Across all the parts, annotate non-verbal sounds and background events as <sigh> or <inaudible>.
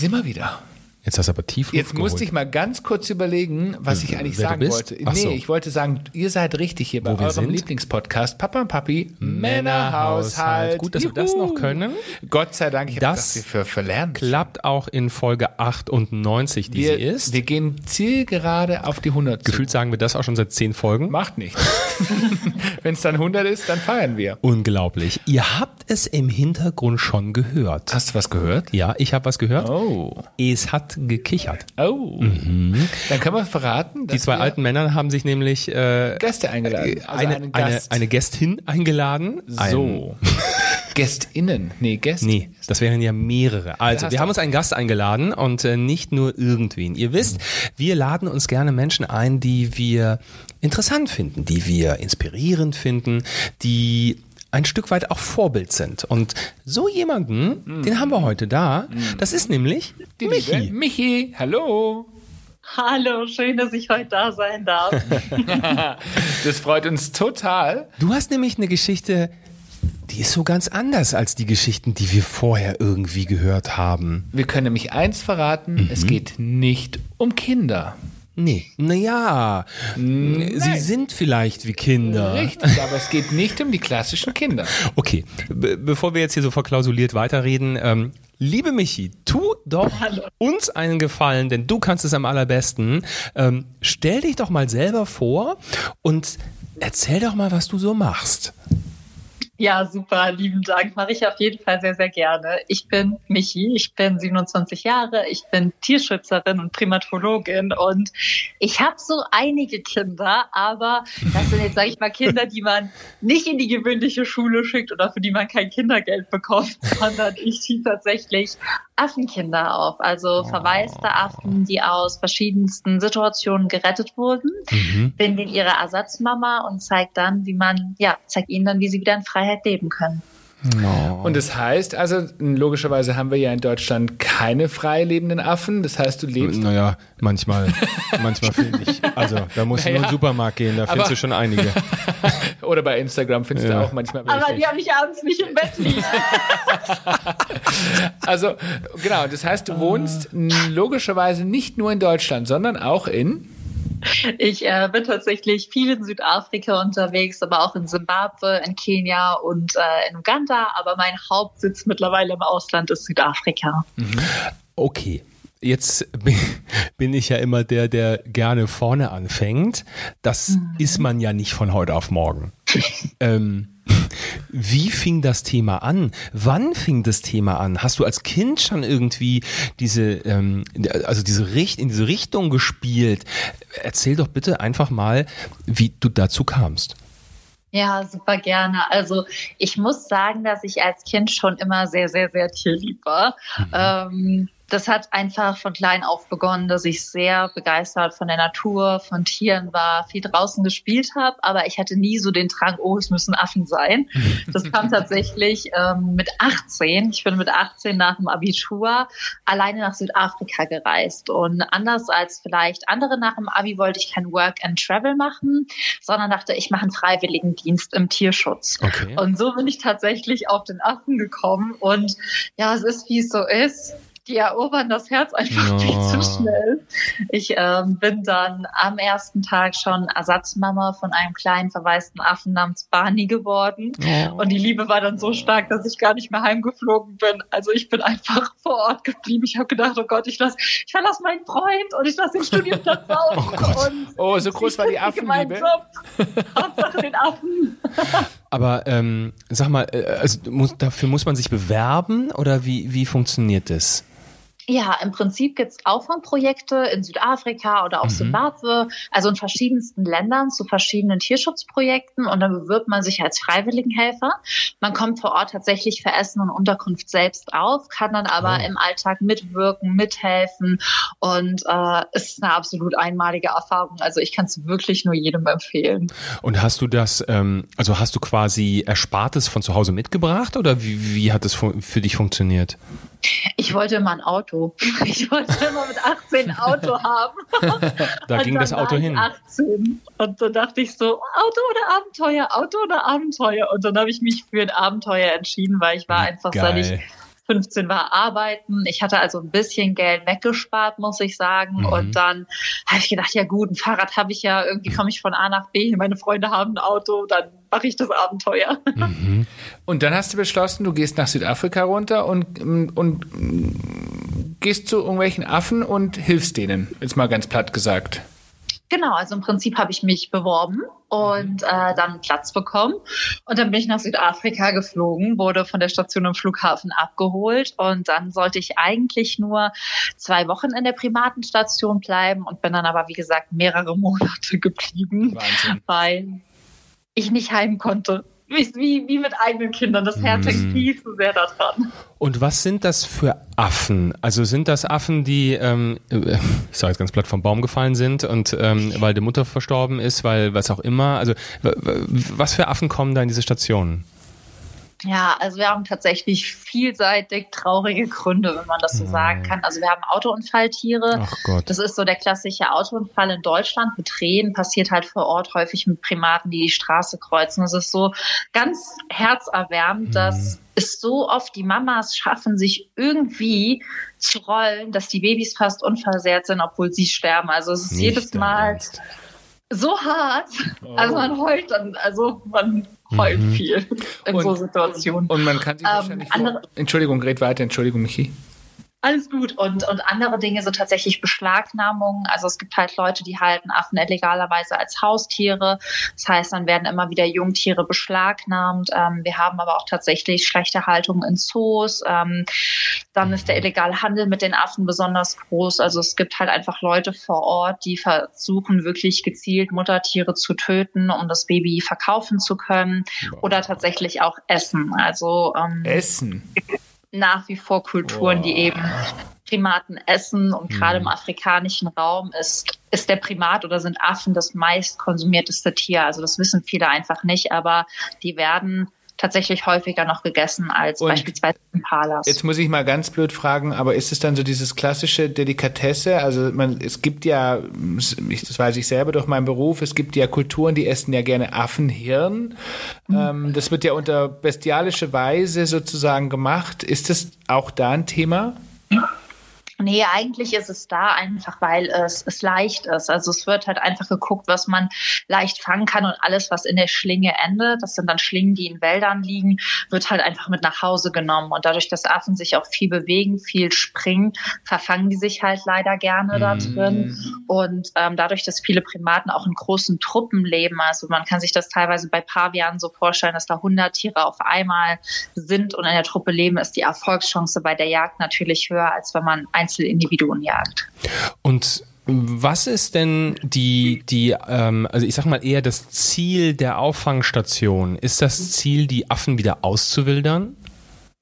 sind wir wieder. Jetzt hast du aber tief Jetzt musste ich mal ganz kurz überlegen, was ich eigentlich wer sagen wollte. Ach nee, so. ich wollte sagen, ihr seid richtig hier bei Wo eurem? Lieblingspodcast Papa und Papi Männerhaushalt. Gut, dass wir das Juhu. noch können. Gott sei Dank, ich habe Das das für verlernt. Klappt auch in Folge 98, die Wir, sie ist. wir gehen zielgerade auf die 100 zu. Gefühlt sagen wir das auch schon seit zehn Folgen. Macht nichts. <laughs> Wenn es dann 100 ist, dann feiern wir. Unglaublich. Ihr habt es im Hintergrund schon gehört. Hast du was gehört? Ja, ich habe was gehört. Oh. Es hat gekichert. Oh. Dann können wir verraten, dass Die zwei alten Männer haben sich nämlich äh, Gäste eingeladen. Also eine, einen eine, Gast. eine Gästin eingeladen. Ein- so. <laughs> Gästinnen. Nee, Gäste. Nee, das wären ja mehrere. Also, wir haben uns einen Gast eingeladen und äh, nicht nur irgendwen. Ihr wisst, wir laden uns gerne Menschen ein, die wir interessant finden, die wir inspirierend finden, die ein Stück weit auch Vorbild sind. Und so jemanden, den haben wir heute da. Das ist nämlich Die Michi. Liebe. Michi, hallo. Hallo, schön, dass ich heute da sein darf. <laughs> Das freut uns total. Du hast nämlich eine Geschichte, die ist so ganz anders als die Geschichten, die wir vorher irgendwie gehört haben. Wir können nämlich eins verraten, Mhm. es geht nicht um Kinder. Nee, naja, sie sind vielleicht wie Kinder. Richtig, aber es geht nicht um die klassischen Kinder. Okay, be bevor wir jetzt hier so verklausuliert weiterreden, ähm, liebe Michi, tu doch uns einen Gefallen, denn du kannst es am allerbesten. Ähm, stell dich doch mal selber vor und erzähl doch mal, was du so machst. Ja, super, lieben Dank. Mache ich auf jeden Fall sehr, sehr gerne. Ich bin Michi, ich bin 27 Jahre, ich bin Tierschützerin und Primatologin und ich habe so einige Kinder, aber das sind jetzt, sage ich mal, Kinder, die man nicht in die gewöhnliche Schule schickt oder für die man kein Kindergeld bekommt, <laughs> sondern ich ziehe tatsächlich Affenkinder auf, also verwaiste Affen, die aus verschiedensten Situationen gerettet wurden. Bin denen ihre Ersatzmama und zeigt dann, wie man, ja, zeigt ihnen dann, wie sie wieder in Freiheit leben können. Und das heißt, also logischerweise haben wir ja in Deutschland keine frei lebenden Affen. Das heißt, du lebst. Naja, manchmal, <laughs> manchmal finde ich. Also, da musst du nur in den Supermarkt gehen, da findest Aber- du schon einige. <laughs> Oder bei Instagram findest Ja. du auch manchmal Aber welche. die habe ich abends nicht im Bett liegen. <laughs> Also, genau, das heißt, du wohnst logischerweise nicht nur in Deutschland, sondern auch in. Ich äh, bin tatsächlich viel in Südafrika unterwegs, aber auch in Simbabwe, in Kenia und äh, in Uganda. Aber mein Hauptsitz mittlerweile im Ausland ist Südafrika. Okay. Jetzt bin- <laughs> bin ich ja immer der, der gerne vorne anfängt. Das ist man ja nicht von heute auf morgen. Ähm, wie fing das Thema an? Wann fing das Thema an? Hast du als Kind schon irgendwie diese, ähm, also diese Richt in diese Richtung gespielt? Erzähl doch bitte einfach mal, wie du dazu kamst. Ja, super gerne. Also ich muss sagen, dass ich als Kind schon immer sehr, sehr, sehr tierlieb war. Ähm, das hat einfach von klein auf begonnen, dass ich sehr begeistert von der Natur, von Tieren war, viel draußen gespielt habe, aber ich hatte nie so den Drang, oh, es müssen Affen sein. Das kam <laughs> tatsächlich ähm, mit 18. Ich bin mit 18 nach dem Abitur alleine nach Südafrika gereist. Und anders als vielleicht andere nach dem Abi wollte ich kein Work and Travel machen, sondern dachte, ich mache einen Freiwilligendienst im Tierschutz. Okay. Und so bin ich tatsächlich auf den Affen gekommen. Und ja, es ist, wie es so ist. Die erobern das Herz einfach Ja. viel zu schnell. Ich ähm, bin dann am ersten Tag schon Ersatzmama von einem kleinen verwaisten Affen namens Barney geworden. Und die Liebe war dann so stark, dass ich gar nicht mehr heimgeflogen bin. Also ich bin einfach <laughs> vor Ort geblieben. Ich habe gedacht, oh Gott, ich lass, ich verlasse meinen Freund und ich lasse den Studienplatz <laughs> aus. Oh Gott. Oh, so groß war die ich kündige meinen Affenliebe. Job. Hauptsache den Affen. <laughs> Aber ähm, sag mal, äh, also muss, dafür muss man sich bewerben oder wie, wie funktioniert das? Ja, im Prinzip gibt's Auffangprojekte in Südafrika oder auch Zimbabwe, also in verschiedensten Ländern zu verschiedenen Tierschutzprojekten und dann bewirbt man sich als Freiwilligenhelfer. Man kommt vor Ort tatsächlich für Essen und Unterkunft selbst auf, kann dann aber Oh. im Alltag mitwirken, mithelfen und äh, es ist eine absolut einmalige Erfahrung. Also ich kann es wirklich nur jedem empfehlen. Und hast du das, ähm, also hast du quasi Erspartes von zu Hause mitgebracht oder wie, wie hat fu- für dich funktioniert? Ich wollte immer ein Auto. <laughs> Ich wollte immer mit 18 ein Auto haben. <laughs> Da Und ging das Auto hin. 18. Und dann dachte ich so, Auto oder Abenteuer, Auto oder Abenteuer. Und dann habe ich mich für ein Abenteuer entschieden, weil ich war einfach, seit ich, Geil. 15 war, arbeiten. Ich hatte also ein bisschen Geld weggespart, muss ich sagen. Mhm. Und dann habe ich gedacht, ja gut, ein Fahrrad habe ich ja, irgendwie komme ich von A nach B. Meine Freunde haben ein Auto, dann mache ich das Abenteuer. Mhm. Und dann hast du beschlossen, du gehst nach Südafrika runter und, und gehst zu irgendwelchen Affen und hilfst denen, jetzt mal ganz platt gesagt. Genau, also im Prinzip habe ich mich beworben und äh, dann Platz bekommen. Und dann bin ich nach Südafrika geflogen, wurde von der Station am Flughafen abgeholt und dann sollte ich eigentlich nur zwei Wochen in der privaten Station bleiben und bin dann aber, wie gesagt, mehrere <laughs> Monate geblieben, Wahnsinn. weil ich nicht heim konnte wie, wie mit eigenen Kindern. Das Herz hängt viel zu sehr daran. Und was sind das für Affen? Also sind das Affen, die, ähm, ich sage jetzt ganz platt, vom Baum gefallen sind und ähm, weil die Mutter verstorben ist, weil was auch immer? Also was für Affen kommen da in diese Stationen? Ja, also wir haben tatsächlich vielseitig traurige Gründe, wenn man das so sagen kann. Also wir haben Autounfalltiere. Ach Gott. Das ist so der klassische Autounfall in Deutschland mit Tränen, passiert halt vor Ort häufig mit Primaten, die die Straße kreuzen. Das ist so ganz herzerwärmend, mhm. dass es so oft die Mamas schaffen, sich irgendwie zu rollen, dass die Babys fast unversehrt sind, obwohl sie sterben. Also es ist Nicht jedes Mal so hart. Oh. Also man heult dann, also man heult mhm. viel in und, so Situationen. Und man kann sich ähm, wahrscheinlich andere, Entschuldigung, red weiter, Entschuldigung, Michi. Alles gut. Und, und andere Dinge sind tatsächlich Beschlagnahmungen. Also es gibt halt Leute, die halten Affen illegalerweise als Haustiere. Das heißt, dann werden immer wieder Jungtiere beschlagnahmt. Ähm, wir haben aber auch tatsächlich schlechte Haltung in Zoos. Ähm, dann ist der illegale Handel mit den Affen besonders groß. Also es gibt halt einfach Leute vor Ort, die versuchen wirklich gezielt Muttertiere zu töten, um das Baby verkaufen zu können. Oder tatsächlich auch essen. Also ähm, Essen nach wie vor Kulturen, Boah. die eben Primaten essen und gerade im mhm. afrikanischen Raum ist, ist der Primat oder sind Affen das meist konsumierteste Tier. Also das wissen viele einfach nicht, aber die werden tatsächlich häufiger noch gegessen als und beispielsweise Impalas. Jetzt muss ich mal ganz blöd fragen, aber ist es dann so dieses klassische Delikatesse? Also man, es gibt ja, das weiß ich selber durch meinen Beruf, es gibt ja Kulturen, die essen ja gerne Affenhirn. Mhm. Ähm, das wird ja unter bestialische Weise sozusagen gemacht. Ist das auch da ein Thema? Ja. Nee, eigentlich ist es da einfach, weil es, es leicht ist. Also es wird halt einfach geguckt, was man leicht fangen kann und alles, was in der Schlinge endet, das sind dann Schlingen, die in Wäldern liegen, wird halt einfach mit nach Hause genommen. Und dadurch, dass Affen sich auch viel bewegen, viel springen, verfangen die sich halt leider gerne da mhm. drin. Und ähm, dadurch, dass viele Primaten auch in großen Truppen leben, also man kann sich das teilweise bei Pavianen so vorstellen, dass da 100 Tiere auf einmal sind und in der Truppe leben, ist die Erfolgschance bei der Jagd natürlich höher, als wenn man ein Einzelindividuen jagt. Und was ist denn die, die ähm, also ich sag mal eher das Ziel der Auffangstation? Ist das Ziel, die Affen wieder auszuwildern?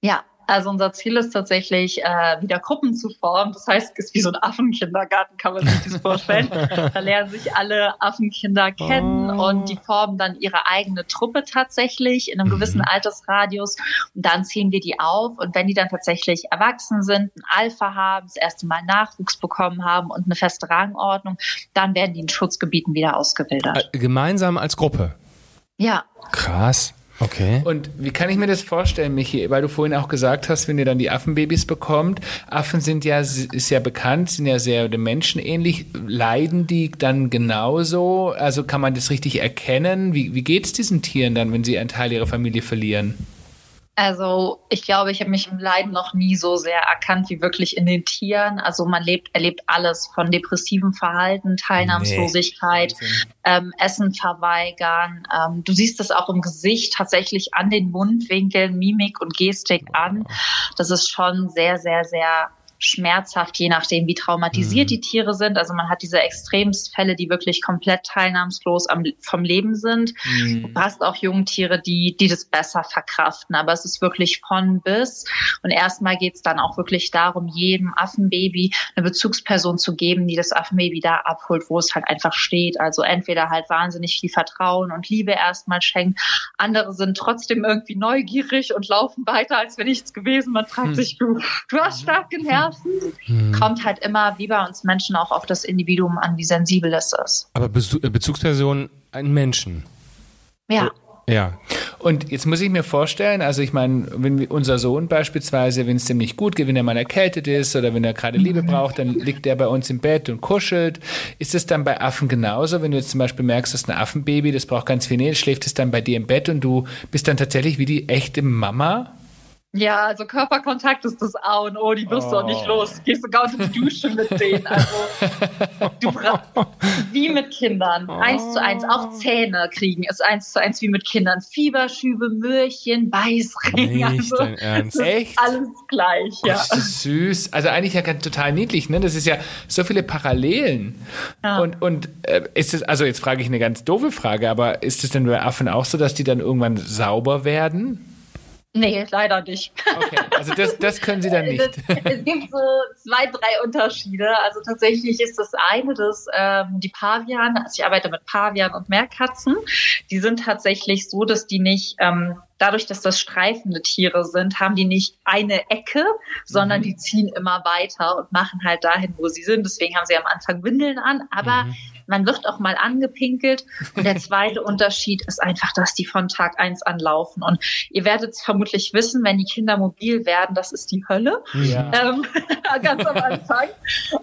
Ja, also unser Ziel ist tatsächlich, äh, wieder Gruppen zu formen. Das heißt, es ist wie so ein Affenkindergarten, kann man sich das vorstellen. <laughs> da lernen sich alle Affenkinder kennen oh. und die formen dann ihre eigene Truppe tatsächlich in einem gewissen mhm. Altersradius. Und dann ziehen wir die auf. Und wenn die dann tatsächlich erwachsen sind, ein Alpha haben, das erste Mal Nachwuchs bekommen haben und eine feste Rangordnung, dann werden die in Schutzgebieten wieder ausgewildert. Äh, gemeinsam als Gruppe? Ja. Krass. Okay. Und wie kann ich mir das vorstellen, Michi? Weil du vorhin auch gesagt hast, wenn ihr dann die Affenbabys bekommt, Affen sind ja, ist ja bekannt, sind ja sehr dem Menschen ähnlich. Leiden die dann genauso? Also kann man das richtig erkennen? Wie, wie geht es diesen Tieren dann, wenn sie einen Teil ihrer Familie verlieren? Also ich glaube, ich habe mich im Leiden noch nie so sehr erkannt wie wirklich in den Tieren. Also man lebt, erlebt alles von depressivem Verhalten, Teilnahmslosigkeit, nee. ähm, Essen verweigern. Ähm, du siehst es auch im Gesicht tatsächlich an den Mundwinkeln, Mimik und Gestik an. Das ist schon sehr, sehr, sehr schmerzhaft, je nachdem, wie traumatisiert mhm. die Tiere sind. Also man hat diese Extremfälle, die wirklich komplett teilnahmslos am, vom Leben sind. Mhm. Du hast auch Jungtiere, die, die das besser verkraften. Aber es ist wirklich von bis. Und erstmal geht es dann auch wirklich darum, jedem Affenbaby eine Bezugsperson zu geben, die das Affenbaby da abholt, wo es halt einfach steht. Also entweder halt wahnsinnig viel Vertrauen und Liebe erstmal schenkt. Andere sind trotzdem irgendwie neugierig und laufen weiter, als wäre nichts gewesen. Man fragt mhm. sich, du, du hast starken Herz werfen. Hm. Kommt halt immer, wie bei uns Menschen, auch auf das Individuum an, wie sensibel es ist. Aber Bezugsperson ein Menschen. Ja. Ja. Und jetzt muss ich mir vorstellen, also ich meine, wenn unser Sohn beispielsweise, wenn es dem nicht gut geht, wenn er mal erkältet ist oder wenn er gerade Liebe braucht, dann liegt er bei uns im Bett und kuschelt. Ist es dann bei Affen genauso, wenn du jetzt zum Beispiel merkst, dass ein Affenbaby, das braucht ganz viel Nähe, schläft es dann bei dir im Bett und du bist dann tatsächlich wie die echte Mama? Ja, also Körperkontakt ist das A und O, die wirst oh. du auch nicht oh. los. Du gehst sogar unter die Dusche mit denen. Also du brauchst <laughs> wie mit Kindern. Eins zu eins. Auch Zähne kriegen ist eins zu eins wie mit Kindern. Fieberschübe, Möhrchen, Beißring. Nicht also, dein Ernst. Echt? Alles gleich, ja. Oh, das ist süß. Also eigentlich ja total niedlich, ne? Das ist ja so viele Parallelen. Ja. Und, und äh, ist es, also jetzt frage ich eine ganz doofe Frage, aber ist es denn bei Affen auch so, dass die dann irgendwann sauber werden? Nee, leider nicht. Okay, also das, das können Sie dann <laughs> nicht. Es, gibt so zwei, drei Unterschiede. Also tatsächlich ist das eine, dass ähm, die Paviane, also ich arbeite mit Pavian und Meerkatzen, die sind tatsächlich so, dass die nicht ähm, dadurch, dass das streifende Tiere sind, haben die nicht eine Ecke, sondern mhm. die ziehen immer weiter und machen halt dahin, wo sie sind. Deswegen haben sie am Anfang Windeln an, aber mhm. Man wird auch mal angepinkelt. Und der <laughs> zweite Unterschied ist einfach, dass die von Tag eins anlaufen. Und ihr werdet es vermutlich wissen, wenn die Kinder mobil werden, das ist die Hölle. Ja. <laughs> Ähm, <laughs> ganz am Anfang.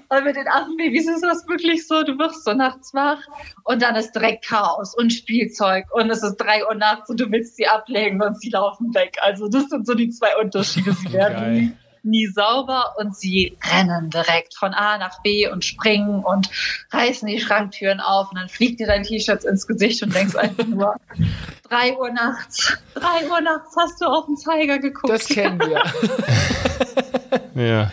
Und mit den Affenbabys ist das wirklich so, du wirst so nachts wach und dann ist direkt Chaos und Spielzeug und es ist drei Uhr nachts und du willst sie ablegen und sie laufen weg. Also das sind so die zwei Unterschiede. Sie werden nie, sauber und sie rennen direkt von A nach B und springen und reißen die Schranktüren auf und dann fliegt dir dein T-Shirt ins Gesicht und denkst einfach nur, <laughs> drei Uhr nachts, drei Uhr nachts hast du auf den Zeiger geguckt. Das kennen wir. <laughs> ja,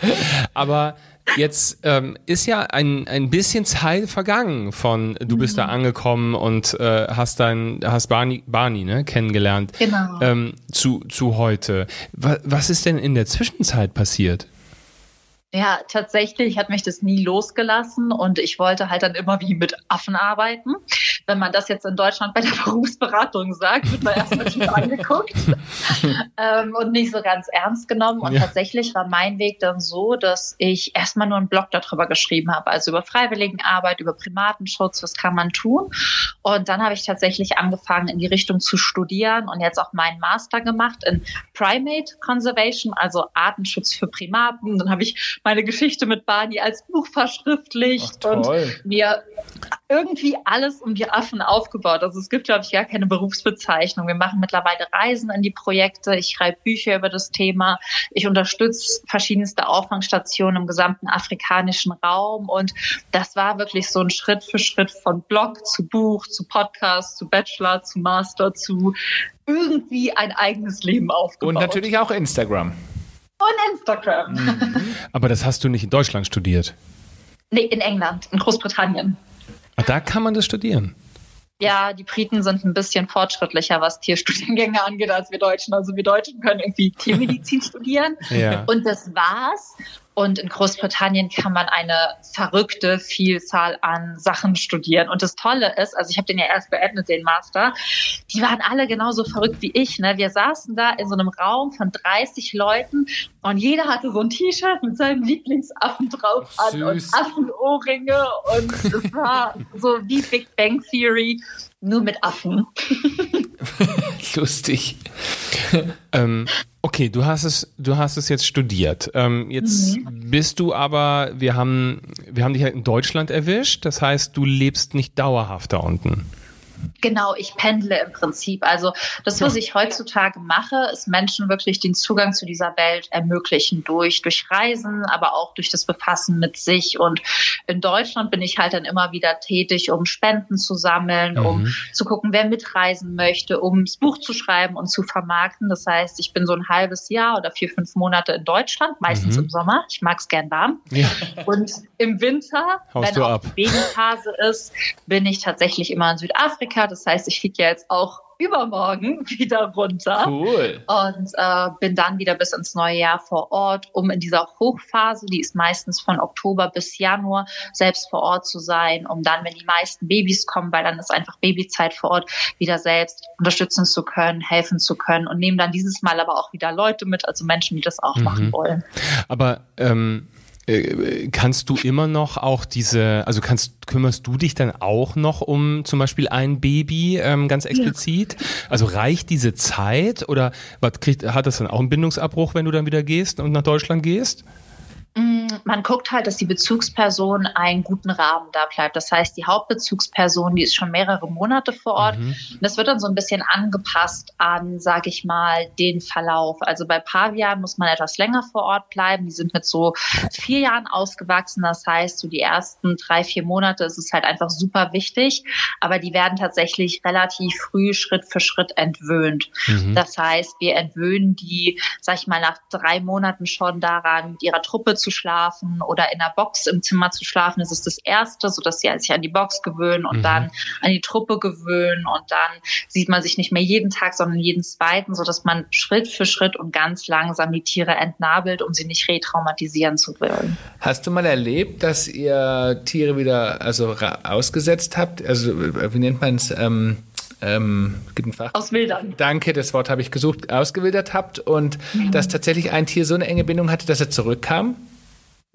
aber Jetzt ähm, ist ja ein, ein bisschen Zeit vergangen von du bist mhm. da angekommen und äh, hast dein hast Barney, Barney ne, kennengelernt genau. ähm, zu, zu heute. Was, was ist denn in der Zwischenzeit passiert? Ja, tatsächlich hat mich das nie losgelassen und ich wollte halt dann immer wie mit Affen arbeiten. Wenn man das jetzt in Deutschland bei der <laughs> Berufsberatung sagt, wird man erstmal schon <laughs> angeguckt ähm, und nicht so ganz ernst genommen. Und ja. tatsächlich war mein Weg dann so, dass ich erstmal nur einen Blog darüber geschrieben habe, also über Freiwilligenarbeit, über Primatenschutz, was kann man tun. Und dann habe ich tatsächlich angefangen, in die Richtung zu studieren und jetzt auch meinen Master gemacht in Primate Conservation, also Artenschutz für Primaten. Dann habe ich meine Geschichte mit Barney als Buch verschriftlicht und mir irgendwie alles um die Affen aufgebaut. Also es gibt, glaube ich, gar keine Berufsbezeichnung. Wir machen mittlerweile Reisen in die Projekte. Ich schreibe Bücher über das Thema. Ich unterstütze verschiedenste Auffangstationen im gesamten afrikanischen Raum. Und das war wirklich so ein Schritt für Schritt von Blog zu Buch, zu Podcast, zu Bachelor, zu Master, zu irgendwie ein eigenes Leben aufgebaut. Und natürlich auch Instagram und Instagram. Mhm. Aber das hast du nicht in Deutschland studiert? Nee, in England, in Großbritannien. Ach, da kann man das studieren. Ja, die Briten sind ein bisschen fortschrittlicher, was Tierstudiengänge angeht, als wir Deutschen. Also wir Deutschen können irgendwie Tiermedizin studieren. Ja. Und das war's. Und in Großbritannien kann man eine verrückte Vielzahl an Sachen studieren. Und das Tolle ist, also ich habe den ja erst beendet, den Master, die waren alle genauso verrückt wie ich. Ne? Wir saßen da in so einem Raum von 30 Leuten und jeder hatte so ein T-Shirt mit seinem Lieblingsaffen drauf an Süß. und Affenohrringe. Und <laughs> es war so wie Big Bang Theory, nur mit Affen. <laughs> Lustig. ähm, okay, du hast es, du hast es jetzt studiert. Ähm, jetzt mhm. bist du aber, wir haben, wir haben dich halt in Deutschland erwischt. Das heißt, du lebst nicht dauerhaft da unten. Genau, ich pendle im Prinzip. Also das, was ich heutzutage mache, ist Menschen wirklich den Zugang zu dieser Welt ermöglichen durch, durch Reisen, aber auch durch das Befassen mit sich. Und in Deutschland bin ich halt dann immer wieder tätig, um Spenden zu sammeln, mhm. um zu gucken, wer mitreisen möchte, um das Buch zu schreiben und zu vermarkten. Das heißt, ich bin so ein halbes Jahr oder vier, fünf Monate in Deutschland, meistens mhm. im Sommer. Ich mag es gern warm. Ja. Und im Winter, Haust wenn auch Babyphase ist, bin ich tatsächlich immer in Südafrika Amerika. Das heißt, ich fliege ja jetzt auch übermorgen <laughs> wieder runter. Cool. Und äh, bin dann wieder bis ins neue Jahr vor Ort, um in dieser Hochphase, die ist meistens von Oktober bis Januar, selbst vor Ort zu sein, um dann, wenn die meisten Babys kommen, weil dann ist einfach Babyzeit vor Ort, wieder selbst unterstützen zu können, helfen zu können und nehmen dann dieses Mal aber auch wieder Leute mit, also Menschen, die das auch mhm. machen wollen. Aber ähm Äh, kannst du immer noch auch diese, also kannst, kümmerst du dich dann auch noch um zum Beispiel ein Baby ähm, ganz explizit? Ja. Also reicht diese Zeit oder was kriegt, hat das dann auch einen Bindungsabbruch, wenn du dann wieder gehst und nach Deutschland gehst? Mm, man guckt halt, dass die Bezugsperson einen guten Rahmen da bleibt. Das heißt, die Hauptbezugsperson, die ist schon mehrere Monate vor Ort. Mhm. Das wird dann so ein bisschen angepasst an, sage ich mal, den Verlauf. Also bei Pavian muss man etwas länger vor Ort bleiben. Die sind mit so vier Jahren ausgewachsen. Das heißt, so die ersten drei, vier Monate ist es halt einfach super wichtig. Aber die werden tatsächlich relativ früh Schritt für Schritt entwöhnt. Mhm. Das heißt, wir entwöhnen die, sag ich mal, nach drei Monaten schon daran, mit ihrer Truppe zu schlafen oder in der Box im Zimmer zu schlafen. Das ist das Erste, so dass sie sich an die Box gewöhnen und mhm. dann an die Truppe gewöhnen und dann sieht man sich nicht mehr jeden Tag, sondern jeden zweiten, so dass man Schritt für Schritt und ganz langsam die Tiere entnabelt, um sie nicht retraumatisieren zu wollen. Hast du mal erlebt, dass ihr Tiere wieder also ausgesetzt habt? Also wie nennt man es? Ähm ähm, gibt ein Fach. Auswildern. Danke, das Wort habe ich gesucht, ausgewildert habt und mhm. dass tatsächlich ein Tier so eine enge Bindung hatte, dass er zurückkam?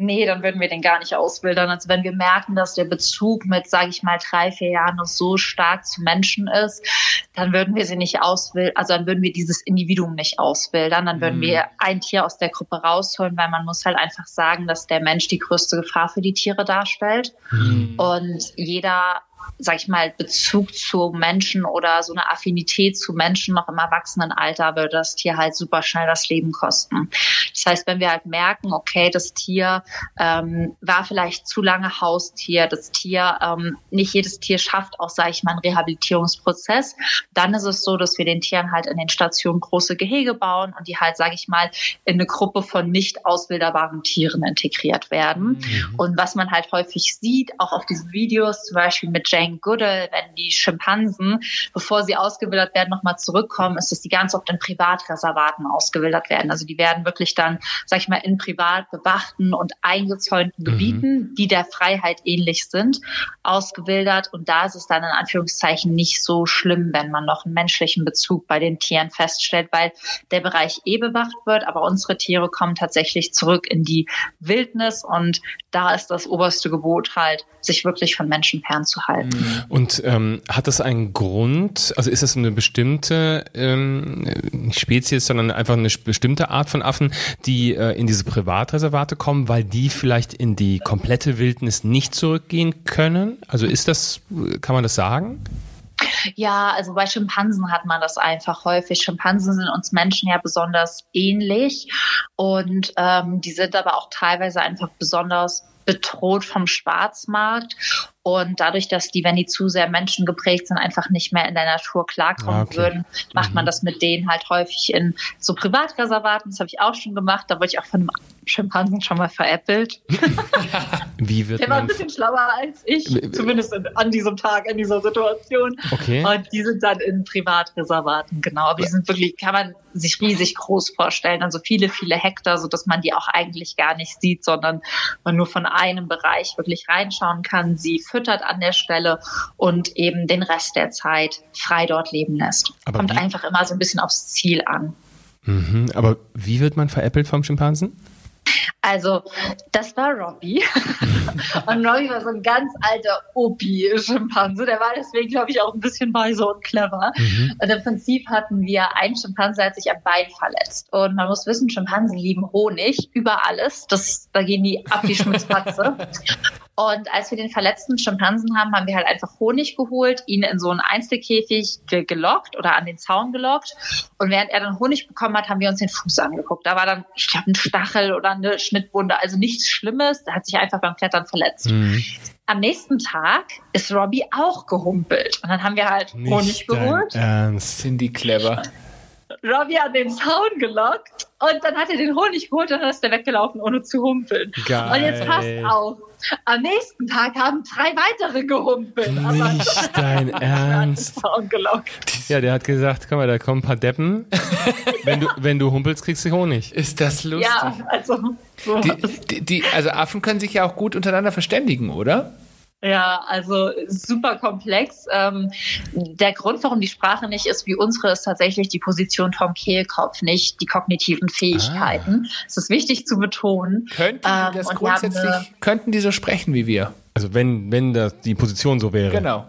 Nee, dann würden wir den gar nicht auswildern. Also wenn wir merken, dass der Bezug mit, sage ich mal, drei, vier Jahren noch so stark zu Menschen ist, dann würden wir sie nicht auswildern, also dann würden wir dieses Individuum nicht auswildern, dann würden mhm. wir ein Tier aus der Gruppe rausholen, weil man muss halt einfach sagen, dass der Mensch die größte Gefahr für die Tiere darstellt. Mhm. Und jeder sag ich mal, Bezug zu Menschen oder so eine Affinität zu Menschen noch im Erwachsenenalter würde das Tier halt super schnell das Leben kosten. Das heißt, wenn wir halt merken, okay, das Tier ähm, war vielleicht zu lange Haustier, das Tier, ähm, nicht jedes Tier schafft auch, sage ich mal, einen Rehabilitierungsprozess, dann ist es so, dass wir den Tieren halt in den Stationen große Gehege bauen und die halt, sage ich mal, in eine Gruppe von nicht ausbilderbaren Tieren integriert werden. Mhm. Und was man halt häufig sieht, auch auf diesen Videos, zum Beispiel mit Jane Goodall, wenn die Schimpansen, bevor sie ausgewildert werden, nochmal zurückkommen, ist, dass die ganz oft in Privatreservaten ausgewildert werden. Also die werden wirklich dann, sag ich mal, in privat bewachten und eingezäunten mhm. Gebieten, die der Freiheit ähnlich sind, ausgewildert. Und da ist es dann in Anführungszeichen nicht so schlimm, wenn man noch einen menschlichen Bezug bei den Tieren feststellt, weil der Bereich eh bewacht wird, aber unsere Tiere kommen tatsächlich zurück in die Wildnis und da ist das oberste Gebot halt, sich wirklich von Menschen fernzuhalten. Mhm. Und ähm, hat das einen Grund? Also ist das eine bestimmte, ähm, nicht Spezies, sondern einfach eine bestimmte Art von Affen, die äh, in diese Privatreservate kommen, weil die vielleicht in die komplette Wildnis nicht zurückgehen können? Also ist das, kann man das sagen? Ja, also bei Schimpansen hat man das einfach häufig. Schimpansen sind uns Menschen ja besonders ähnlich und ähm, die sind aber auch teilweise einfach besonders bedroht vom Schwarzmarkt und dadurch, dass die, wenn die zu sehr menschengeprägt sind, einfach nicht mehr in der Natur klarkommen ah, okay. würden, macht mhm. man das mit denen halt häufig in so Privatreservaten. Das habe ich auch schon gemacht. Da wurde ich auch von einem Schimpansen schon mal veräppelt. <laughs> Wie wird Der war ein bisschen schlauer als ich, zumindest in, an diesem Tag, in dieser Situation. Okay. Und die sind dann in Privatreservaten, genau. Aber die sind wirklich, kann man sich riesig groß vorstellen. Also viele, viele Hektar, so dass man die auch eigentlich gar nicht sieht, sondern man nur von einem Bereich wirklich reinschauen kann. Sie füttert an der Stelle und eben den Rest der Zeit frei dort leben lässt. Aber Kommt einfach immer so ein bisschen aufs Ziel an. Mhm, aber wie wird man veräppelt vom Schimpansen? Also, das war Robbie. <laughs> und Robbie war so ein ganz alter Opi-Schimpanse. Der war deswegen, glaube ich, auch ein bisschen weise und clever. Mhm. Und im Prinzip hatten wir einen Schimpanse, der hat sich am Bein verletzt. Und man muss wissen, Schimpansen lieben Honig über alles. Das, da gehen die ab wie Schmutzpatze. <laughs> Und als wir den verletzten Schimpansen haben, haben wir halt einfach Honig geholt, ihn in so einen Einzelkäfig ge gelockt oder an den Zaun gelockt. Und während er dann Honig bekommen hat, haben wir uns den Fuß angeguckt. Da war dann, ich glaube, ein Stachel oder eine Schnittwunde. Also nichts Schlimmes. Der hat sich einfach beim Klettern verletzt. Mhm. Am nächsten Tag ist Robbie auch gehumpelt. Und dann haben wir halt Nicht Honig geholt. Ernst, sind die clever. Robbie an den Zaun gelockt und dann hat er den Honig geholt und dann ist er weggelaufen, ohne zu humpeln. Geil. Und jetzt passt auf. Am nächsten Tag haben drei weitere gehumpelt. Nicht <laughs> dein Ernst. Ja, der hat gesagt, komm mal, da kommen ein paar Deppen. wenn, du, <laughs> wenn du humpelst, kriegst du Honig. Ist das lustig? Ja, also. Die, die, die, also Affen können sich ja auch gut untereinander verständigen, oder? Ja, also super komplex. Ähm, der Grund, warum die Sprache nicht ist wie unsere, ist tatsächlich die Position vom Kehlkopf, nicht die kognitiven Fähigkeiten. Ah. Es ist wichtig zu betonen. Könnten die ähm, das grundsätzlich, eine, könnten die so sprechen wie wir? Also wenn, wenn das die Position so wäre. Genau.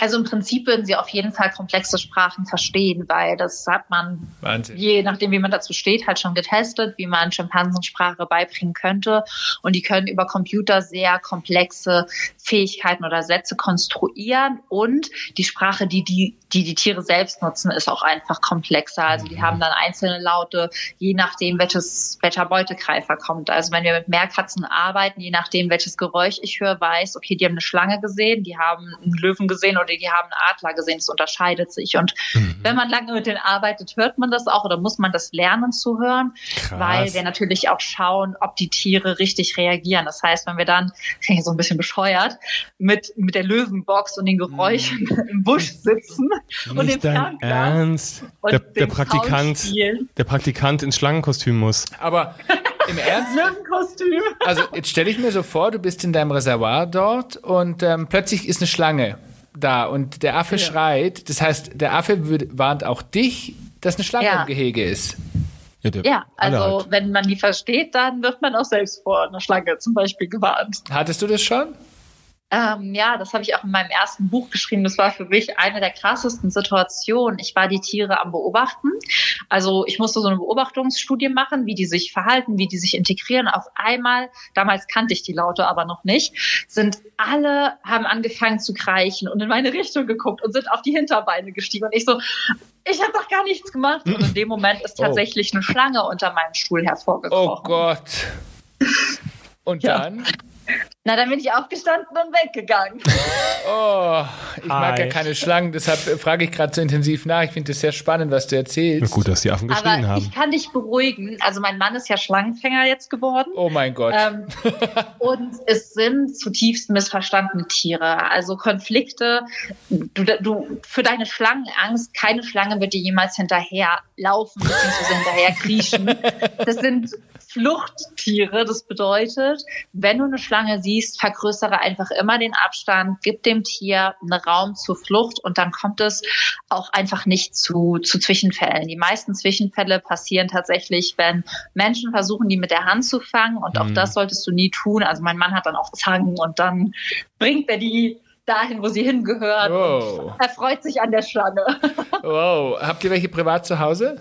Also im Prinzip würden sie auf jeden Fall komplexe Sprachen verstehen, weil das hat man, Wahnsinn. je nachdem, wie man dazu steht, halt schon getestet, wie man Schimpansensprache beibringen könnte. Und die können über Computer sehr komplexe Fähigkeiten oder Sätze konstruieren. Und die Sprache, die die, die, die Tiere selbst nutzen, ist auch einfach komplexer. Also die haben dann einzelne Laute, je nachdem, welches, welcher Beutegreifer kommt. Also wenn wir mit Meerkatzen arbeiten, je nachdem, welches Geräusch ich höre, weiß, okay, die haben eine Schlange gesehen, die haben einen Löwen gesehen oder die haben einen Adler gesehen. Das unterscheidet sich. Und mhm. wenn man lange mit denen arbeitet, hört man das auch oder muss man das lernen zu hören, Krass. weil wir natürlich auch schauen, ob die Tiere richtig reagieren. Das heißt, wenn wir dann, so ein bisschen bescheuert, mit, mit der Löwenbox und den Geräuschen mhm. im Busch sitzen und den dein Ernst? Der, der Praktikant, der Praktikant ins Schlangenkostüm muss. Aber im <laughs> Ernst? Löwenkostüm. Also jetzt stelle ich mir so vor, du bist in deinem Reservoir dort und ähm, plötzlich ist eine Schlange da und der Affe ja. schreit. Das heißt, der Affe warnt auch dich, dass eine Schlange ja. im Gehege ist. Ja, ja also halt. wenn man die versteht, dann wird man auch selbst vor einer Schlange zum Beispiel gewarnt. Hattest du das schon? Ähm, ja, das habe ich auch in meinem ersten Buch geschrieben. Das war für mich eine der krassesten Situationen. Ich war die Tiere am Beobachten. Also ich musste so eine Beobachtungsstudie machen, wie die sich verhalten, wie die sich integrieren. Auf einmal, damals kannte ich die Laute aber noch nicht, sind alle, haben angefangen zu kreichen und in meine Richtung geguckt und sind auf die Hinterbeine gestiegen. Und ich so, ich habe doch gar nichts gemacht. Und in dem Moment ist oh. tatsächlich oh. eine Schlange unter meinem Stuhl hervorgekommen. Oh Gott. Und ja. dann? Na, dann bin ich aufgestanden und weggegangen. <laughs> Oh, ich mag Hi. ja keine Schlangen, deshalb frage ich gerade so intensiv nach. Ich finde es sehr spannend, was du erzählst. Gut, dass die Affen geschrien Aber haben. Ich kann dich beruhigen. Also mein Mann ist ja Schlangenfänger jetzt geworden. Oh mein Gott. Ähm, und es sind zutiefst missverstandene Tiere. Also Konflikte. Du, du, für deine Schlangenangst, keine Schlange wird dir jemals hinterher laufen bzw. hinterher kriechen. <laughs> Das sind Fluchttiere. Das bedeutet, wenn du eine Schlange siehst, vergrößere einfach immer den Abstand, gib dem Tier einen Raum zur Flucht und dann kommt es auch einfach nicht zu, zu Zwischenfällen. Die meisten Zwischenfälle passieren tatsächlich, wenn Menschen versuchen, die mit der Hand zu fangen und auch mhm. das solltest du nie tun. Also mein Mann hat dann auch Zangen und dann bringt er die dahin, wo sie hingehört. Wow. Er freut sich an der Schlange. <laughs> Wow. Habt ihr welche privat zu Hause?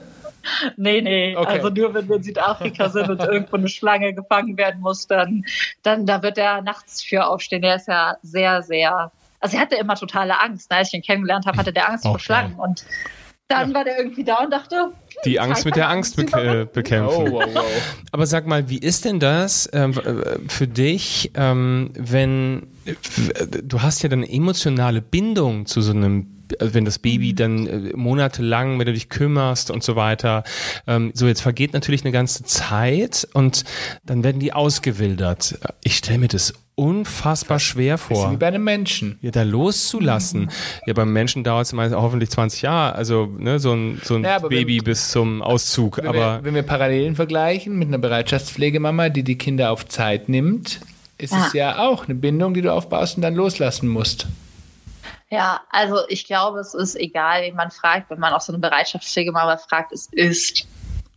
Nee, nee. Okay. Also nur wenn wir in Südafrika sind und irgendwo eine Schlange gefangen werden muss, dann, dann da wird er nachts für aufstehen. Der ist ja sehr, sehr. Also er hatte immer totale Angst. Als ich ihn kennengelernt habe, hatte der Angst okay. vor Schlangen. Und dann ja. war der irgendwie da und dachte, die Angst mit der Angst be bekämpfen. Oh, wow, wow. Aber sag mal, wie ist denn das ähm, äh, für dich, ähm, wenn äh, du hast ja dann emotionale Bindung zu so einem also wenn das Baby mhm. dann äh, monatelang, wenn du dich kümmerst und so weiter, ähm, so jetzt vergeht natürlich eine ganze Zeit und dann werden die ausgewildert. Ich stelle mir das unfassbar schwer vor. Wie bei einem Menschen. Ja, da loszulassen. Mhm. Ja, beim Menschen dauert es meist hoffentlich 20 Jahre, also ne, so ein, so ein ja, Baby wenn, bis zum Auszug. Wenn aber wir, wenn wir Parallelen vergleichen mit einer Bereitschaftspflegemama, die die Kinder auf Zeit nimmt, ist ja. es ja auch eine Bindung, die du aufbaust und dann loslassen musst. Ja, also ich glaube, es ist egal, wie man fragt, wenn man auch so eine Bereitschaftspflegemama fragt, es ist,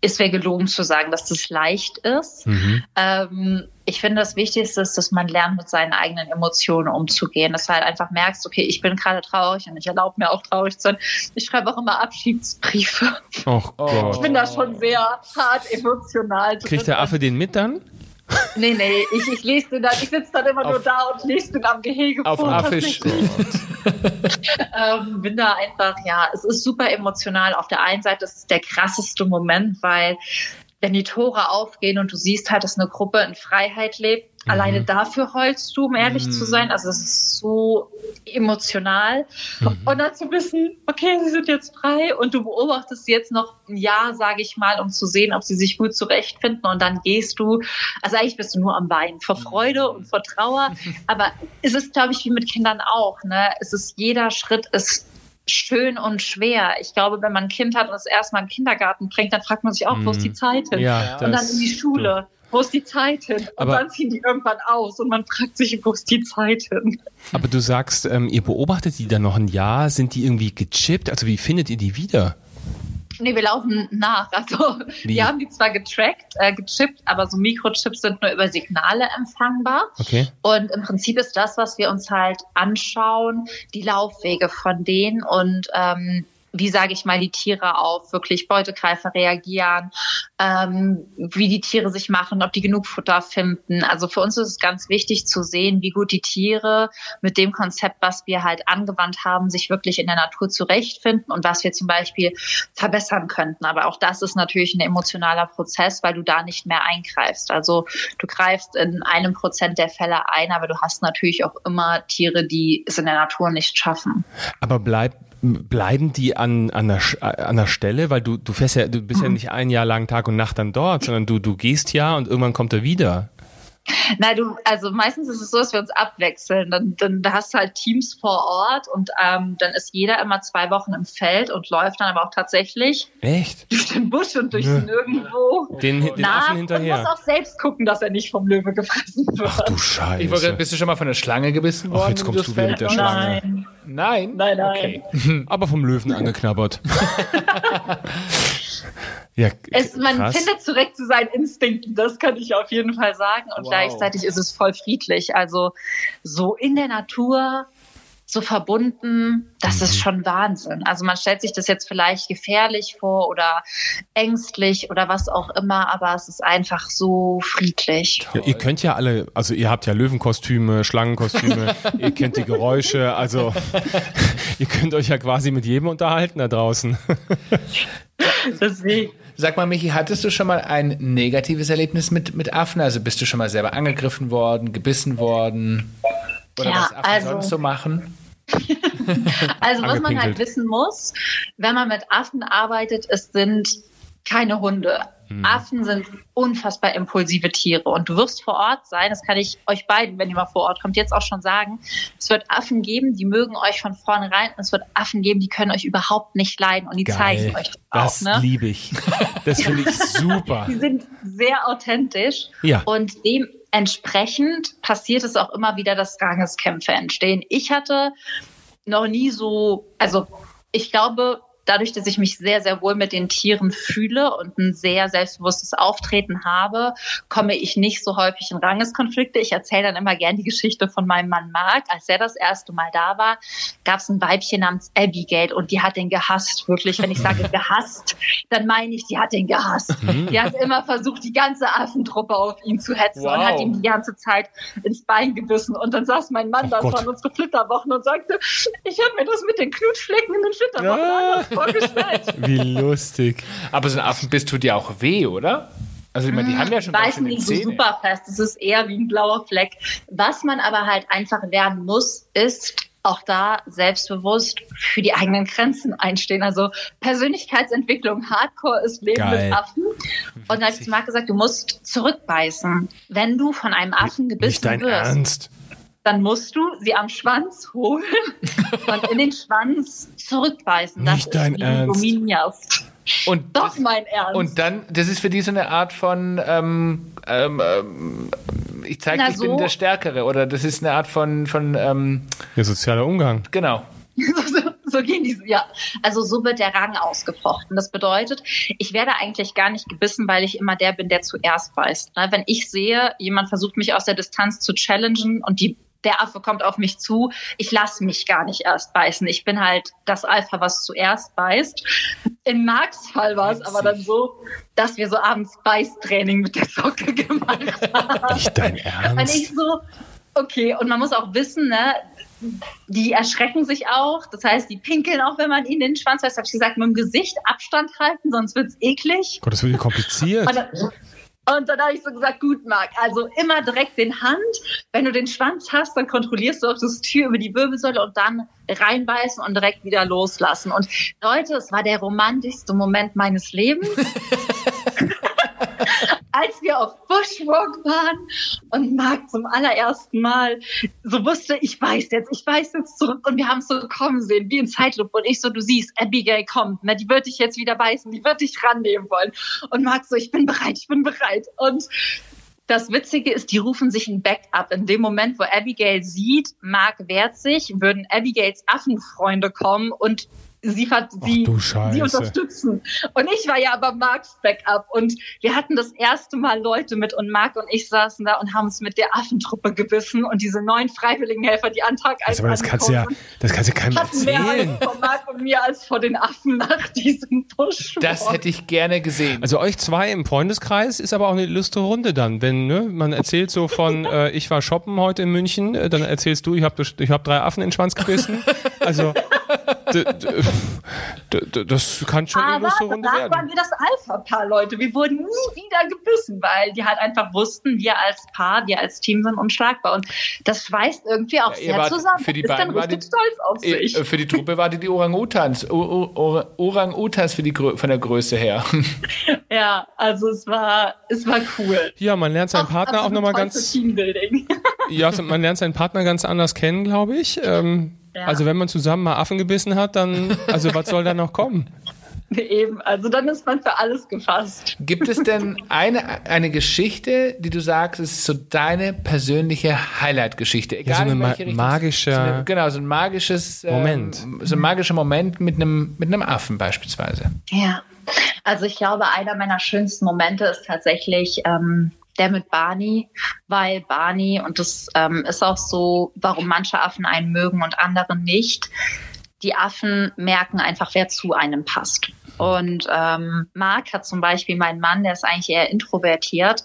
es wäre gelogen zu sagen, dass das leicht ist. Mhm. Ähm, ich finde, das Wichtigste ist, dass man lernt, mit seinen eigenen Emotionen umzugehen. Dass du halt einfach merkst, okay, ich bin gerade traurig und ich erlaube mir auch traurig zu sein. Ich schreibe auch immer Abschiedsbriefe. Oh Gott. Ich bin da schon sehr hart emotional. Kriegt der Affe den mit dann? Nee, nee, ich, ich lese den dann, ich sitze dann immer Auf, nur da und lese den am Gehege Auf vor. Affisch. <laughs> ähm, bin da einfach, ja, es ist super emotional. Auf der einen Seite ist es der krasseste Moment, weil wenn die Tore aufgehen und du siehst halt, dass eine Gruppe in Freiheit lebt, mhm. alleine dafür heulst du, um ehrlich mhm. zu sein. Also es ist so emotional. Mhm. Und dann zu wissen, okay, sie sind jetzt frei und du beobachtest jetzt noch ein Jahr, sage ich mal, um zu sehen, ob sie sich gut zurechtfinden. Und dann gehst du, also eigentlich bist du nur am Weinen vor Freude und vor Trauer. <laughs> Aber es ist, glaube ich, wie mit Kindern auch. Ne? Es ist jeder Schritt ist schön und schwer. Ich glaube, wenn man ein Kind hat und es erstmal in den Kindergarten bringt, dann fragt man sich auch, wo ist die mhm. Zeit hin? Ja, und dann in die Schule. Wo ist die Zeit hin? Und Aber- dann ziehen die irgendwann aus und man fragt sich, wo ist die Zeit hin? Aber du sagst, ähm, ihr beobachtet die dann noch ein Jahr. Sind die irgendwie gechippt? Also wie findet ihr die wieder? Nee, wir laufen nach. Also Wie? wir haben die zwar getrackt, äh, gechippt, aber so Mikrochips sind nur über Signale empfangbar. Okay. Und im Prinzip ist das, was wir uns halt anschauen, die Laufwege von denen und ähm, wie sage ich mal, die Tiere auf wirklich Beutegreifer reagieren, ähm, wie die Tiere sich machen, ob die genug Futter finden. Also für uns ist es ganz wichtig zu sehen, wie gut die Tiere mit dem Konzept, was wir halt angewandt haben, sich wirklich in der Natur zurechtfinden und was wir zum Beispiel verbessern könnten. Aber auch das ist natürlich ein emotionaler Prozess, weil du da nicht mehr eingreifst. Also du greifst in einem Prozent der Fälle ein, aber du hast natürlich auch immer Tiere, die es in der Natur nicht schaffen. Aber bleib, bleiben die an, an, der, Sch- äh, an der Stelle? Weil du, du fährst ja, du bist ja <clears throat> nicht ein Jahr lang Tag und Nacht dann dort, sondern du, du gehst ja und irgendwann kommt er wieder. Na, du, also meistens ist es so, dass wir uns abwechseln. Dann, dann da hast du halt Teams vor Ort und ähm, dann ist jeder immer zwei Wochen im Feld und läuft dann aber auch tatsächlich Echt? durch den Busch und durch nirgendwo. Den, den nach Affen und muss hinterher. auch selbst gucken, dass er nicht vom Löwe gefressen wird. Ach du Ich wollte, Scheiße. bist du schon mal von einer Schlange gebissen Ach, worden? jetzt wie kommst du wieder mit Feld der? Schlange. Nein. Nein? Nein, nein. Okay. <laughs> Aber vom Löwen angeknabbert. <laughs> ja, Es, man krass. findet zurück zu seinen Instinkten, das kann ich auf jeden Fall sagen. Und Wow. gleichzeitig ist es voll friedlich. Also so in der Natur, so verbunden, das ist schon Wahnsinn. Also man stellt sich das jetzt vielleicht gefährlich vor oder ängstlich oder was auch immer, aber es ist einfach so friedlich. Ja, ihr könnt ja alle, also ihr habt ja Löwenkostüme, Schlangenkostüme, <laughs> ihr kennt die Geräusche, also <laughs> ihr könnt euch ja quasi mit jedem unterhalten da draußen. <laughs> Deswegen. Sag mal, Michi, hattest du schon mal ein negatives Erlebnis mit, mit Affen? Also bist du schon mal selber angegriffen worden, gebissen worden? Oder Ja, was Affen also- sonst so machen? <laughs> Also was man halt wissen muss, wenn man mit Affen arbeitet, es sind keine Hunde. Affen sind unfassbar impulsive Tiere und du wirst vor Ort sein, das kann ich euch beiden, wenn ihr mal vor Ort kommt, jetzt auch schon sagen. Es wird Affen geben, die mögen euch von vornherein und es wird Affen geben, die können euch überhaupt nicht leiden und die zeigen euch das Das. Ne? liebe ich. Das finde ich <laughs> super. Die sind sehr authentisch Ja. und dementsprechend passiert es auch immer wieder, dass Rangeskämpfe entstehen. Ich hatte noch nie so, also ich glaube, dadurch, dass ich mich sehr, sehr wohl mit den Tieren fühle und ein sehr selbstbewusstes Auftreten habe, komme ich nicht so häufig in Rangeskonflikte. Ich erzähle dann immer gern die Geschichte von meinem Mann Mark. Als er das erste Mal da war, gab es ein Weibchen namens Abigail und die hat den gehasst. Wirklich, wenn ich sage <laughs> gehasst, dann meine ich, die hat den gehasst. Die hat immer versucht, die ganze Affentruppe auf ihn zu hetzen Wow. und hat ihm die ganze Zeit ins Bein gebissen. Und dann saß mein Mann Oh da, das Gott. waren unsere Flitterwochen und sagte, ich habe mir das mit den Knutschflecken in den Flitterwochen Ja. Vorgestellt. <laughs> Wie lustig. Aber so ein Affenbiss tut dir auch weh, oder? Also ich meine, die haben ja schon Beißen nicht so Zähne. super fest. Es ist eher wie ein blauer Fleck. Was man aber halt einfach lernen muss, ist auch da selbstbewusst für die eigenen Grenzen einstehen. Also Persönlichkeitsentwicklung, Hardcore ist Leben Geil. mit Affen. Und da habe ich zu Marc gesagt, du musst zurückbeißen. Wenn du von einem Affen Nicht gebissen dein wirst, Ernst. Dann musst du sie am Schwanz holen <laughs> und in den Schwanz zurückbeißen. Das Nicht dein Ernst. Und <laughs> Doch, das, mein Ernst. und dann, das ist für die so eine Art von, ähm, ähm, ähm, ich zeige, ich bin so. der Stärkere. Oder das ist eine Art von, von ähm, Der soziale Umgang. genau. <laughs> so, so gehen die, ja. Also so wird der Rang ausgefochten. Das bedeutet, ich werde eigentlich gar nicht gebissen, weil ich immer der bin, der zuerst beißt. Ne? Wenn ich sehe, jemand versucht mich aus der Distanz zu challengen und die der Affe kommt auf mich zu, ich lasse mich gar nicht erst beißen. Ich bin halt das Alpha, was zuerst beißt. In Marks Fall war es aber dann so, dass wir so abends Beißtraining mit der Socke <laughs> gemacht haben. Nicht dein Ernst. ich so, okay, und man muss auch wissen, ne, die erschrecken sich auch. Das heißt, die pinkeln auch, wenn man ihnen den Schwanz weiß. Habe ich gesagt, mit dem Gesicht Abstand halten, sonst wird's eklig. Gott, das wird kompliziert. Und und dann habe ich so gesagt, gut, Marc, also immer direkt den Hand. Wenn du den Schwanz hast, dann kontrollierst du auch das Tier über die Wirbelsäule und dann reinbeißen und direkt wieder loslassen. Und Leute, es war der romantischste Moment meines Lebens. <laughs> Als wir auf Bushwalk waren und Marc zum allerersten Mal so wusste, ich weiß jetzt, ich weiß jetzt zurück und wir haben es so kommen sehen, wie in Zeitlupe. Und ich so, du siehst, Abigail kommt, ne, die wird dich jetzt wieder beißen, die wird dich rannehmen wollen. Und Marc so, ich bin bereit, ich bin bereit. Und das Witzige ist, die rufen sich ein Backup. In dem Moment, wo Abigail sieht, Mark wehrt sich, würden Abigails Affenfreunde kommen und sie, hat, sie, sie unterstützen. Und ich war ja aber Marks Backup. Und wir hatten das erste Mal Leute mit und Mark und ich saßen da und haben uns mit der Affentruppe gebissen und diese neuen Freiwilligenhelfer, die an Tag also, aber das kannst du ja, das kannst du keinem erzählen. Mehr vor Mark und mir als vor den Affen nach diesem Busch. Das hätte ich gerne gesehen. Also euch zwei im Freundeskreis ist aber auch eine lustige Runde dann, wenn ne, man erzählt so von, <laughs> äh, ich war shoppen heute in München, äh, dann erzählst du, ich habe ich hab drei Affen in den Schwanz gebissen. Also das kann schon eine lustige Runde werden. waren wir das Alpha-Paar, Leute. Wir wurden nie wieder gebissen, weil die halt einfach wussten, wir als Paar, wir als Team sind unschlagbar. Und das schweißt irgendwie auch ja, sehr zusammen. Für die beiden war die, stolz auf sich. Für die Truppe war die die Orang-Utans. Orang-Utans für die, von der Größe her. <laughs> Ja, also es war, es war cool. Ja, man lernt seinen Partner auch, auch nochmal ganz. Teambuilding. Ja, man lernt seinen Partner ganz anders kennen, glaube ich. Ähm, ja. Also wenn man zusammen mal Affen gebissen hat, dann, also was soll da noch kommen? <laughs> Eben, also dann ist man für alles gefasst. Gibt es denn eine, eine Geschichte, die du sagst, ist so deine persönliche Highlight-Geschichte? Egal ja, so eine ma magische. So eine, genau, so ein magisches ähm, Moment. Ähm, so ein magischer Moment mit einem, mit einem Affen beispielsweise. Ja. Also ich glaube, einer meiner schönsten Momente ist tatsächlich ähm, der mit Barney, weil Barney, und das ähm, ist auch so, warum manche Affen einen mögen und andere nicht, die Affen merken einfach, wer zu einem passt. Und ähm, Mark hat zum Beispiel, mein Mann, der ist eigentlich eher introvertiert,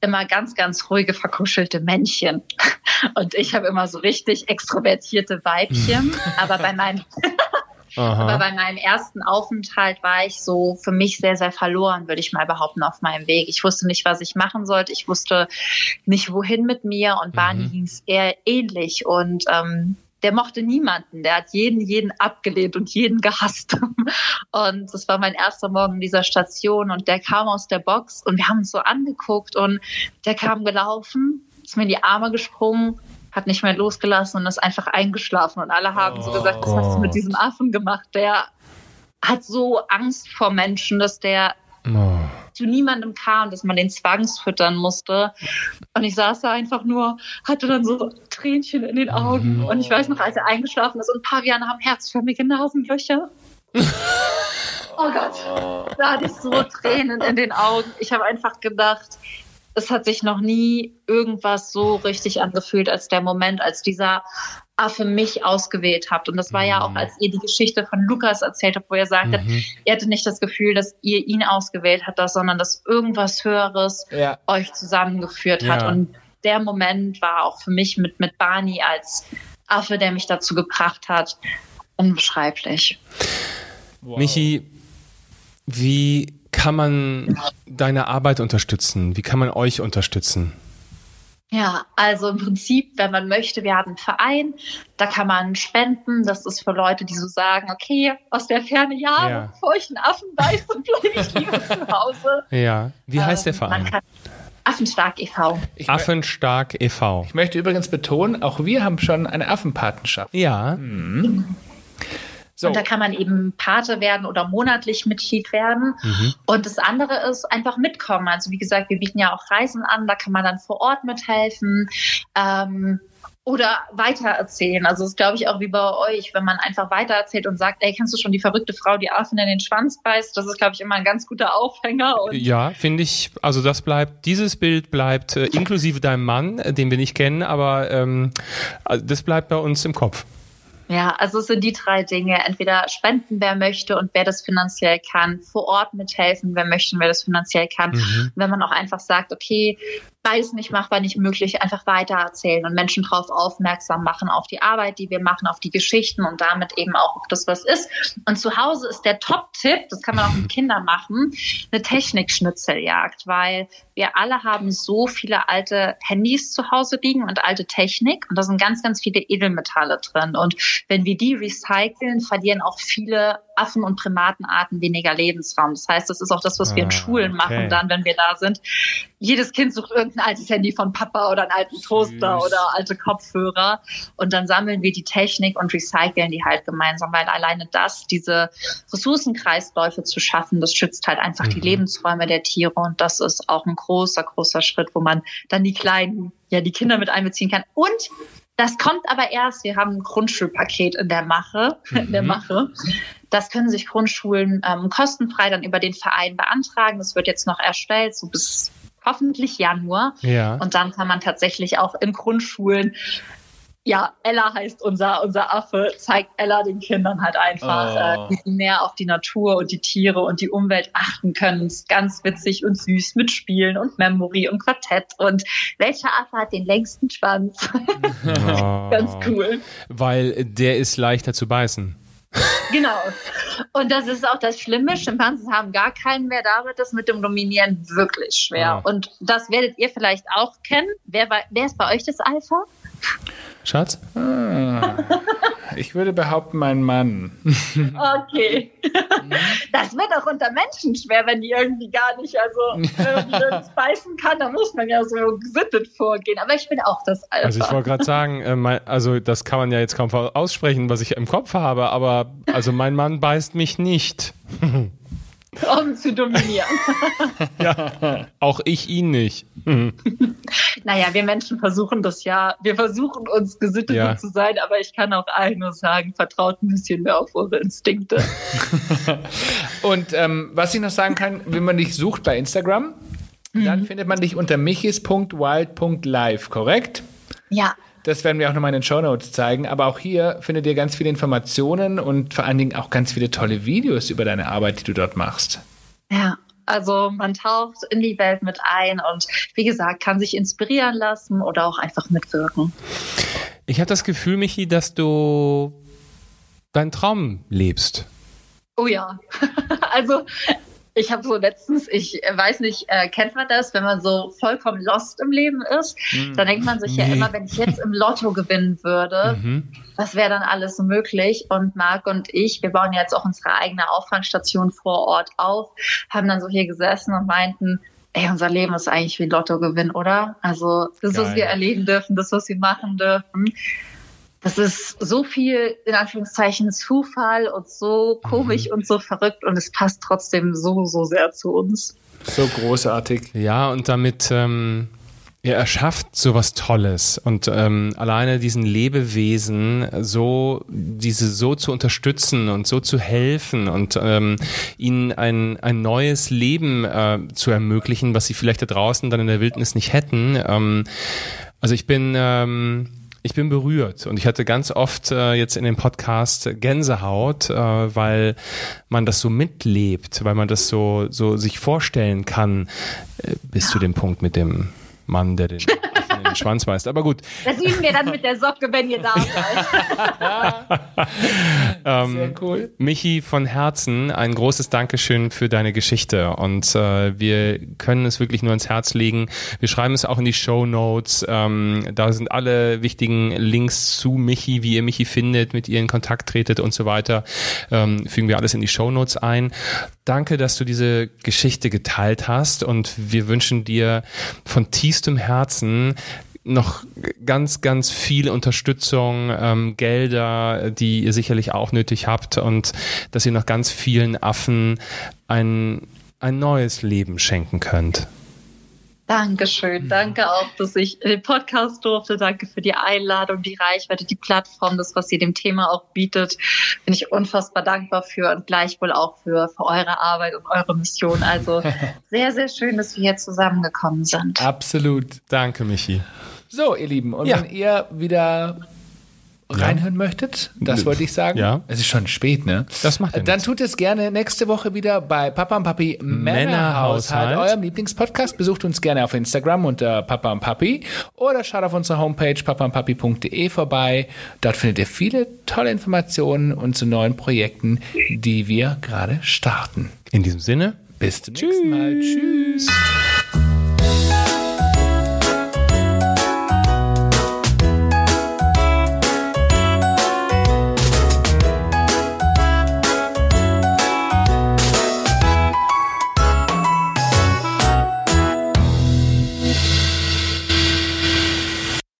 immer ganz, ganz ruhige, verkuschelte Männchen. <laughs> Und ich habe immer so richtig extrovertierte Weibchen. Aber bei meinem <laughs> Aha. Aber bei meinem ersten Aufenthalt war ich so für mich sehr, sehr verloren, würde ich mal behaupten, auf meinem Weg. Ich wusste nicht, was ich machen sollte. Ich wusste nicht, wohin mit mir. Und Barney mhm. ging es eher ähnlich. Und ähm, der mochte niemanden. Der hat jeden, jeden abgelehnt und jeden gehasst. <laughs> Und das war mein erster Morgen in dieser Station und der kam aus der Box und wir haben uns so angeguckt und der kam gelaufen, ist mir in die Arme gesprungen hat nicht mehr losgelassen und ist einfach eingeschlafen. Und alle haben oh, so gesagt, was hast du mit diesem Affen gemacht? Der hat so Angst vor Menschen, dass der oh. zu niemandem kam, dass man den zwangsfüttern musste. Und ich saß da einfach nur, hatte dann so Tränchen in den Augen. Mhm. Und ich weiß noch, als er eingeschlafen ist und Paviane haben herzförmige Nasenlöcher. <laughs> oh Gott, da hatte ich so Tränen in den Augen. Ich habe einfach gedacht, es hat sich noch nie irgendwas so richtig angefühlt als der Moment, als dieser Affe mich ausgewählt habt. Und das war ja auch, mhm. als ihr die Geschichte von Lukas erzählt habt, wo er sagte, mhm. er hatte nicht das Gefühl, dass ihr ihn ausgewählt habt, sondern dass irgendwas Höheres ja. euch zusammengeführt ja. hat. Und der Moment war auch für mich mit, mit Barney als Affe, der mich dazu gebracht hat, unbeschreiblich. Wow. Michi, wie kann man deine Arbeit unterstützen? Wie kann man euch unterstützen? Ja, also im Prinzip, wenn man möchte, wir haben einen Verein, da kann man spenden. Das ist für Leute, die so sagen, okay, aus der Ferne, ja, ja. bevor ich einen Affen beiße, bleibe ich lieber <laughs> zu Hause. Ja, wie heißt der ähm, Verein? Affenstark e.V. Affenstark e.V. Ich möchte übrigens betonen, auch wir haben schon eine Affenpatenschaft. Ja. Mhm. So. Und da kann man eben Pate werden oder monatlich Mitglied werden. Mhm. Und das andere ist einfach mitkommen. Also wie gesagt, wir bieten ja auch Reisen an, da kann man dann vor Ort mithelfen. Ähm, oder weitererzählen. Also das ist, glaube ich, auch wie bei euch, wenn man einfach weitererzählt und sagt, ey, kennst du schon die verrückte Frau, die Affen in den Schwanz beißt? Das ist, glaube ich, immer ein ganz guter Aufhänger. ja, finde ich, also das bleibt, dieses Bild bleibt äh, inklusive deinem Mann, äh, den wir nicht kennen, aber ähm, also das bleibt bei uns im Kopf. Ja, also es sind die drei Dinge. Entweder spenden, wer möchte und wer das finanziell kann, vor Ort mithelfen, wer möchte und wer das finanziell kann. Mhm. Wenn man auch einfach sagt, okay, beides nicht machbar, nicht möglich, einfach weitererzählen und Menschen darauf aufmerksam machen, auf die Arbeit, die wir machen, auf die Geschichten und damit eben auch auf das, was ist. Und zu Hause ist der Top-Tipp, das kann man auch mit Kindern machen, eine Technikschnitzeljagd, weil wir alle haben so viele alte Handys zu Hause liegen und alte Technik und da sind ganz, ganz viele Edelmetalle drin. Und wenn wir die recyceln, verlieren auch viele Affen- und Primatenarten weniger Lebensraum. Das heißt, das ist auch das, was wir in Ah, Schulen okay. machen, dann, wenn wir da sind. Jedes Kind sucht irgendein altes Handy von Papa oder einen alten Toaster Süß. oder alte Kopfhörer. Und dann sammeln wir die Technik und recyceln die halt gemeinsam, weil alleine das, diese Ressourcenkreisläufe zu schaffen, das schützt halt einfach die Mhm. Lebensräume der Tiere. Und das ist auch ein großer, großer Schritt, wo man dann die kleinen, ja, die Kinder mit einbeziehen kann. Und das kommt aber erst, wir haben ein Grundschulpaket in der Mache, in der Mhm. Mache. Das können sich Grundschulen ähm, kostenfrei dann über den Verein beantragen. Das wird jetzt noch erstellt, so bis hoffentlich Januar. Ja. Und dann kann man tatsächlich auch in Grundschulen, ja, Ella heißt unser, unser Affe, zeigt Ella den Kindern halt einfach, Oh. äh, wie sie mehr auf die Natur und die Tiere und die Umwelt achten können. Ist ganz witzig und süß mit Spielen und Memory und Quartett und welcher Affe hat den längsten Schwanz? <laughs> <laughs> Oh. ganz cool. Weil der ist leichter zu beißen. Genau. Und das ist auch das Schlimme. Schimpansen haben gar keinen mehr. Da wird das mit dem Dominieren wirklich schwer. Ah. Und das werdet ihr vielleicht auch kennen. Wer, wer ist bei euch das Alpha? Schatz? Ah, <laughs> ich würde behaupten, mein Mann. Okay. <laughs> Das wird auch unter Menschen schwer, wenn die irgendwie gar nicht, also nirgends <laughs> beißen kann, da muss man ja so gesittet vorgehen. Aber ich bin auch das Alpha. Also ich wollte gerade sagen, äh, mein, also das kann man ja jetzt kaum aussprechen, was ich im Kopf habe, aber also mein Mann beißt mich nicht. <laughs> um zu dominieren. <laughs> Ja, auch ich ihn nicht. <laughs> Naja, wir Menschen versuchen das ja. Wir versuchen uns gesittet Ja. zu sein, aber ich kann auch allen nur sagen, vertraut ein bisschen mehr auf eure Instinkte. <laughs> Und ähm, was ich noch sagen kann, wenn man dich sucht bei Instagram, dann findet man dich unter michis.wild.live, korrekt? Ja, Das werden wir auch nochmal in den Show Notes zeigen. Aber auch hier findet ihr ganz viele Informationen und vor allen Dingen auch ganz viele tolle Videos über deine Arbeit, die du dort machst. ja. Also man taucht in die Welt mit ein und wie gesagt, kann sich inspirieren lassen oder auch einfach mitwirken. Ich habe das Gefühl, Michi, dass du deinen Traum lebst. Oh ja. <laughs> also ich habe so letztens, ich weiß nicht, äh, kennt man das, wenn man so vollkommen lost im Leben ist? Dann denkt man sich ja immer, wenn ich jetzt im Lotto gewinnen würde, Mhm. was wäre dann alles möglich? Und Marc und ich, wir bauen jetzt auch unsere eigene Auffangstation vor Ort auf, haben dann so hier gesessen und meinten, ey, unser Leben ist eigentlich wie Lottogewinn, oder? Also das, was Geil. wir erleben dürfen, das, was wir machen dürfen. Das ist so viel, in Anführungszeichen, Zufall und so komisch und so verrückt und es passt trotzdem so, so sehr zu uns. So großartig. Ja, und damit ähm, ihr erschafft sowas Tolles und ähm, alleine diesen Lebewesen so diese so zu unterstützen und so zu helfen und ähm, ihnen ein, ein neues Leben äh, zu ermöglichen, was sie vielleicht da draußen dann in der Wildnis nicht hätten. Ähm, also ich bin ähm, ich bin berührt und ich hatte ganz oft äh, jetzt in dem Podcast Gänsehaut, äh, weil man das so mitlebt, weil man das so, so sich vorstellen kann, äh, bis zu dem Punkt mit dem Mann, der den <laughs> den Schwanz beißt. Aber gut, Das üben wir dann mit der Socke, wenn ihr da seid. <laughs> Sehr cool. Michi von Herzen, ein großes Dankeschön für deine Geschichte und äh, wir können es wirklich nur ins Herz legen. Wir schreiben es auch in die Show Notes. Ähm, da sind alle wichtigen Links zu Michi, wie ihr Michi findet, mit ihr in Kontakt tretet und so weiter. Ähm, fügen wir alles in die Show Notes ein. Danke, dass du diese Geschichte geteilt hast und wir wünschen dir von tiefstem Herzen noch ganz, ganz viel Unterstützung, ähm, Gelder, die ihr sicherlich auch nötig habt und dass ihr noch ganz vielen Affen ein, ein neues Leben schenken könnt. Dankeschön. Danke auch, dass ich in den Podcast durfte. Danke für die Einladung, die Reichweite, die Plattform, das, was ihr dem Thema auch bietet. Bin ich unfassbar dankbar für und gleichwohl auch für, für eure Arbeit und eure Mission. Also <laughs> sehr, sehr schön, dass wir hier zusammengekommen sind. Absolut. Danke, Michi. So, ihr Lieben, und Ja. wenn ihr wieder reinhören möchtet, das wollte ich sagen. Ja. Es ist schon spät, ne? Das macht ja Dann tut es gerne nächste Woche wieder bei Papa und Papi Männerhaushalt, Männerhaushalt. eurem Lieblingspodcast. Besucht uns gerne auf Instagram unter Papa und Papi oder schaut auf unserer Homepage papaundpapi.de vorbei. Dort findet ihr viele tolle Informationen und zu neuen Projekten, die wir gerade starten. In diesem Sinne, Bis zum nächsten Mal. Tschüss.